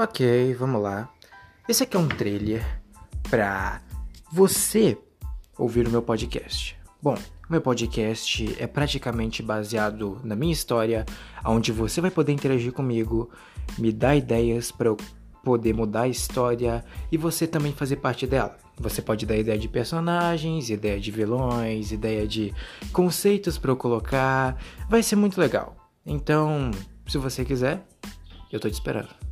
Ok, vamos lá. Esse aqui é um trailer pra você ouvir o meu podcast. Bom, meu podcast é praticamente baseado na minha história, onde você vai poder interagir comigo, me dar ideias para eu poder mudar a história e você também fazer parte dela. Você pode dar ideia de personagens, ideia de vilões, ideia de conceitos para eu colocar. Vai ser muito legal. Então, se você quiser, eu tô te esperando.